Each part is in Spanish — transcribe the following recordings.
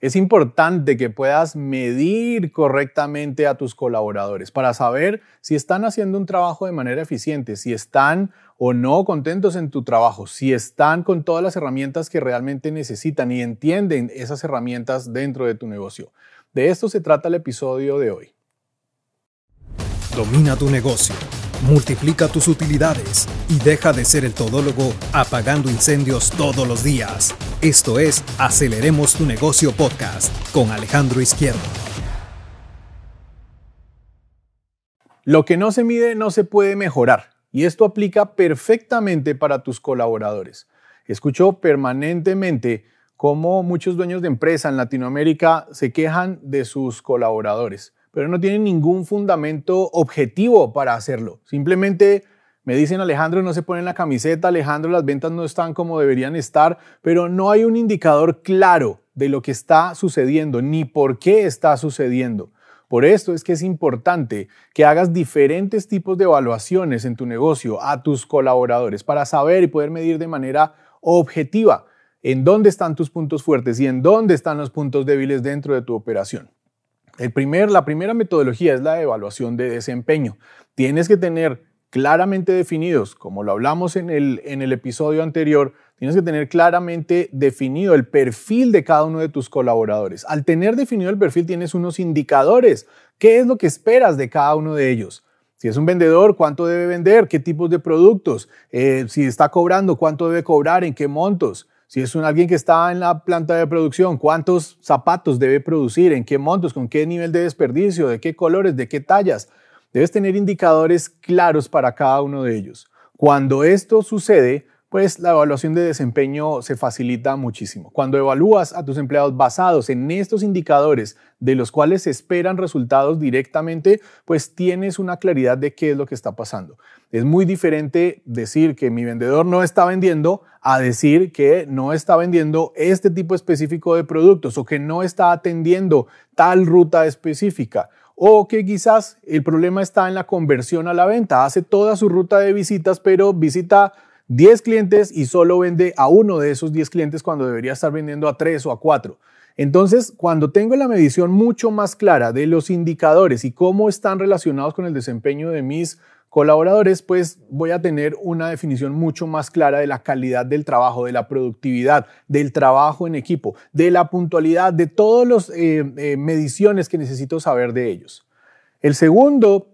Es importante que puedas medir correctamente a tus colaboradores para saber si están haciendo un trabajo de manera eficiente, si están o no contentos en tu trabajo, si están con todas las herramientas que realmente necesitan y entienden esas herramientas dentro de tu negocio. De esto se trata el episodio de hoy. Domina tu negocio, multiplica tus utilidades y deja de ser el todólogo apagando incendios todos los días. Esto es Aceleremos tu negocio podcast con Alejandro Izquierdo. Lo que no se mide no se puede mejorar y esto aplica perfectamente para tus colaboradores. Escucho permanentemente cómo muchos dueños de empresa en Latinoamérica se quejan de sus colaboradores, pero no tienen ningún fundamento objetivo para hacerlo. Simplemente me dicen, Alejandro, no se pone la camiseta, Alejandro, las ventas no están como deberían estar, pero no hay un indicador claro de lo que está sucediendo ni por qué está sucediendo. Por esto es que es importante que hagas diferentes tipos de evaluaciones en tu negocio a tus colaboradores para saber y poder medir de manera objetiva en dónde están tus puntos fuertes y en dónde están los puntos débiles dentro de tu operación. El primer, la primera metodología es la evaluación de desempeño. Tienes que tener claramente definidos, como lo hablamos en el, en el episodio anterior, tienes que tener claramente definido el perfil de cada uno de tus colaboradores. Al tener definido el perfil tienes unos indicadores. ¿Qué es lo que esperas de cada uno de ellos? Si es un vendedor, ¿cuánto debe vender? ¿Qué tipos de productos? Eh, si está cobrando, ¿cuánto debe cobrar? ¿En qué montos? Si es un, alguien que está en la planta de producción, ¿cuántos zapatos debe producir? ¿En qué montos? ¿Con qué nivel de desperdicio? ¿De qué colores? ¿De qué tallas? Debes tener indicadores claros para cada uno de ellos. Cuando esto sucede, pues la evaluación de desempeño se facilita muchísimo. Cuando evalúas a tus empleados basados en estos indicadores de los cuales se esperan resultados directamente, pues tienes una claridad de qué es lo que está pasando. Es muy diferente decir que mi vendedor no está vendiendo a decir que no está vendiendo este tipo específico de productos o que no está atendiendo tal ruta específica o que quizás el problema está en la conversión a la venta. Hace toda su ruta de visitas, pero visita 10 clientes y solo vende a uno de esos 10 clientes cuando debería estar vendiendo a 3 o a 4. Entonces, cuando tengo la medición mucho más clara de los indicadores y cómo están relacionados con el desempeño de mis colaboradores, pues voy a tener una definición mucho más clara de la calidad del trabajo, de la productividad, del trabajo en equipo, de la puntualidad, de todas las eh, eh, mediciones que necesito saber de ellos. El segundo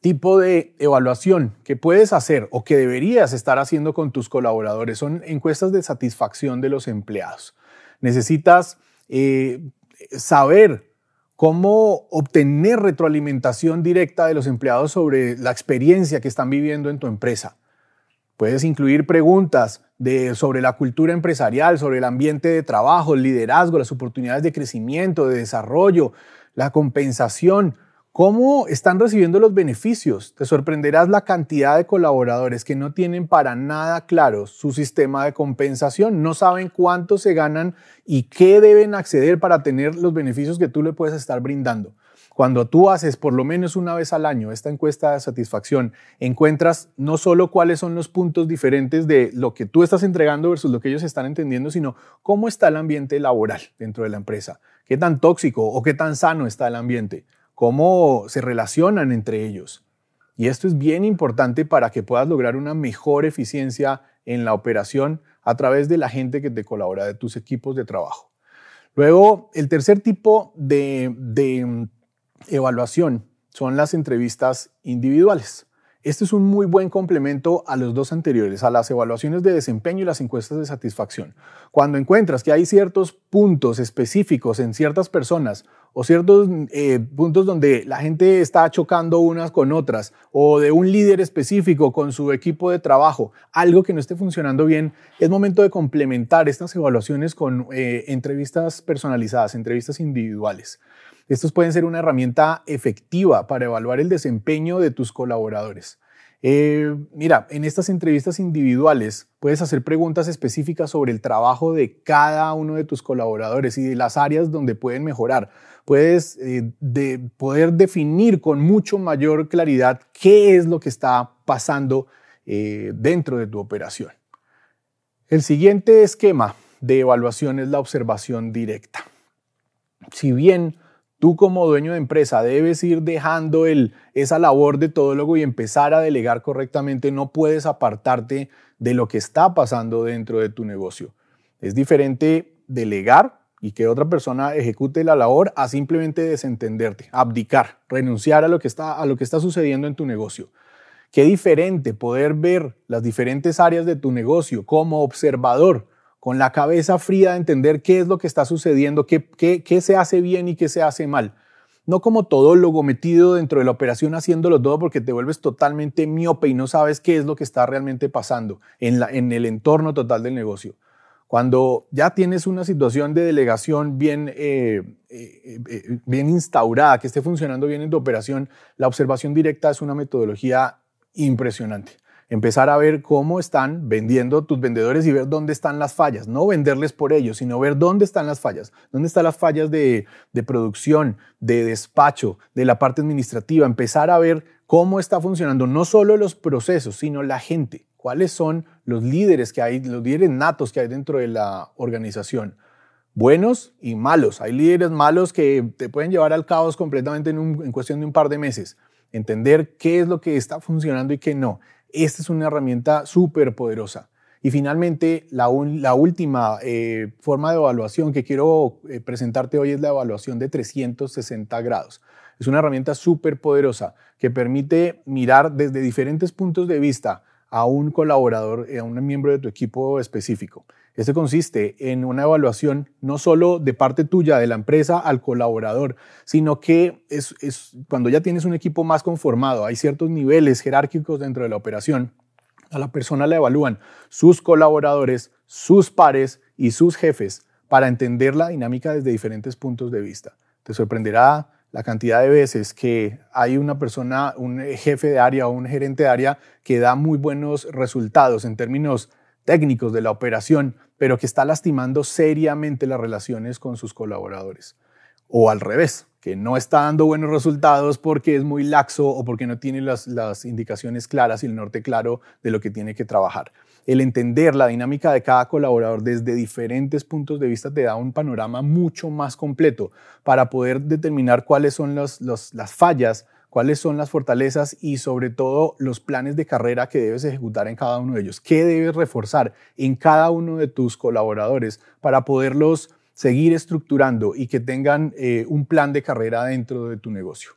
tipo de evaluación que puedes hacer o que deberías estar haciendo con tus colaboradores son encuestas de satisfacción de los empleados. Necesitas eh, saber cómo obtener retroalimentación directa de los empleados sobre la experiencia que están viviendo en tu empresa. Puedes incluir preguntas sobre la cultura empresarial, sobre el ambiente de trabajo, el liderazgo, las oportunidades de crecimiento, de desarrollo, la compensación, ¿Cómo están recibiendo los beneficios? Te sorprenderás la cantidad de colaboradores que no tienen para nada claro su sistema de compensación, no saben cuánto se ganan y qué deben acceder para tener los beneficios que tú le puedes estar brindando. Cuando tú haces por lo menos una vez al año esta encuesta de satisfacción, encuentras no solo cuáles son los puntos diferentes de lo que tú estás entregando versus lo que ellos están entendiendo, sino cómo está el ambiente laboral dentro de la empresa, qué tan tóxico o qué tan sano está el ambiente cómo se relacionan entre ellos. Y esto es bien importante para que puedas lograr una mejor eficiencia en la operación a través de la gente que te colabora, de tus equipos de trabajo. Luego, el tercer tipo de, de mm, evaluación son las entrevistas individuales. Este es un muy buen complemento a los dos anteriores, a las evaluaciones de desempeño y las encuestas de satisfacción. Cuando encuentras que hay ciertos puntos específicos en ciertas personas o ciertos eh, puntos donde la gente está chocando unas con otras o de un líder específico con su equipo de trabajo, algo que no esté funcionando bien, es momento de complementar estas evaluaciones con eh, entrevistas personalizadas, entrevistas individuales. Estos pueden ser una herramienta efectiva para evaluar el desempeño de tus colaboradores. Eh, mira, en estas entrevistas individuales puedes hacer preguntas específicas sobre el trabajo de cada uno de tus colaboradores y de las áreas donde pueden mejorar. Puedes eh, poder definir con mucho mayor claridad qué es lo que está pasando eh, dentro de tu operación. El siguiente esquema de evaluación es la observación directa. Si bien tú como dueño de empresa debes ir dejando el, esa labor de todólogo y empezar a delegar correctamente, no puedes apartarte de lo que está pasando dentro de tu negocio. Es diferente delegar y que otra persona ejecute la labor a simplemente desentenderte, abdicar, renunciar a lo que está, a lo que está sucediendo en tu negocio. Qué diferente poder ver las diferentes áreas de tu negocio como observador, con la cabeza fría de entender qué es lo que está sucediendo, qué, se hace bien y qué se hace mal. No como todólogo metido dentro de la operación haciéndolo todo porque te vuelves totalmente miope y no sabes qué es lo que está realmente pasando en el entorno total del negocio. Cuando ya tienes una situación de delegación bien, eh, eh, eh, bien instaurada, que esté funcionando bien en tu operación, la observación directa es una metodología impresionante. Empezar a ver cómo están vendiendo tus vendedores y ver dónde están las fallas. No venderles por ellos, sino ver dónde están las fallas. Dónde están las fallas de, de producción, de despacho, de la parte administrativa. Empezar a ver cómo está funcionando no solo los procesos, sino la gente cuáles son los líderes que hay, los líderes natos que hay dentro de la organización. Buenos y malos. Hay líderes malos que te pueden llevar al caos completamente en, cuestión de un par de meses. Entender qué es lo que está funcionando y qué no. Esta es una herramienta súper poderosa. Y finalmente, la, última eh, forma de evaluación que quiero eh, presentarte hoy es la evaluación de 360 grados. Es una herramienta súper poderosa que permite mirar desde diferentes puntos de vista a un colaborador, a un miembro de tu equipo específico. Este consiste en una evaluación no solo de parte tuya, de la empresa, al colaborador, sino que es, cuando ya tienes un equipo más conformado, hay ciertos niveles jerárquicos dentro de la operación, a la persona la evalúan sus colaboradores, sus pares y sus jefes para entender la dinámica desde diferentes puntos de vista. Te sorprenderá la cantidad de veces que hay una persona, un jefe de área o un gerente de área que da muy buenos resultados en términos técnicos de la operación, pero que está lastimando seriamente las relaciones con sus colaboradores. O al revés, que no está dando buenos resultados porque es muy laxo o porque no tiene las, las indicaciones claras y el norte claro de lo que tiene que trabajar el entender la dinámica de cada colaborador desde diferentes puntos de vista te da un panorama mucho más completo para poder determinar cuáles son las fallas, cuáles son las fortalezas y sobre todo los planes de carrera que debes ejecutar en cada uno de ellos, qué debes reforzar en cada uno de tus colaboradores para poderlos seguir estructurando y que tengan eh, un plan de carrera dentro de tu negocio.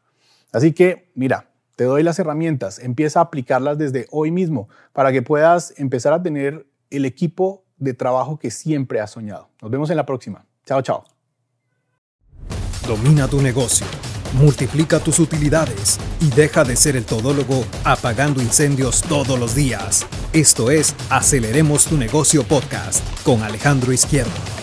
Así que, mira, te doy las herramientas, empieza a aplicarlas desde hoy mismo para que puedas empezar a tener el equipo de trabajo que siempre has soñado. Nos vemos en la próxima. Chao, chao. Domina tu negocio, multiplica tus utilidades y deja de ser el todólogo apagando incendios todos los días. Esto es Aceleremos tu negocio podcast con Alejandro Izquierdo.